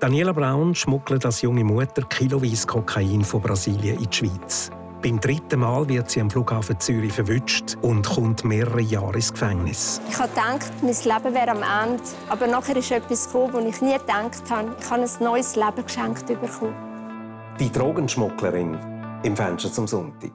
Daniela Braun schmuggelt als junge Mutter kiloweise Kokain von Brasilien in die Schweiz. Beim dritten Mal wird sie am Flughafen Zürich verwünscht und kommt mehrere Jahre ins Gefängnis. Ich habe gedacht, mein Leben wäre am Ende. Aber nachher ist etwas gekommen, wo ich nie gedacht habe. Ich habe ein neues Leben geschenkt bekommen. Die Drogenschmugglerin im Fenster zum Sonntag.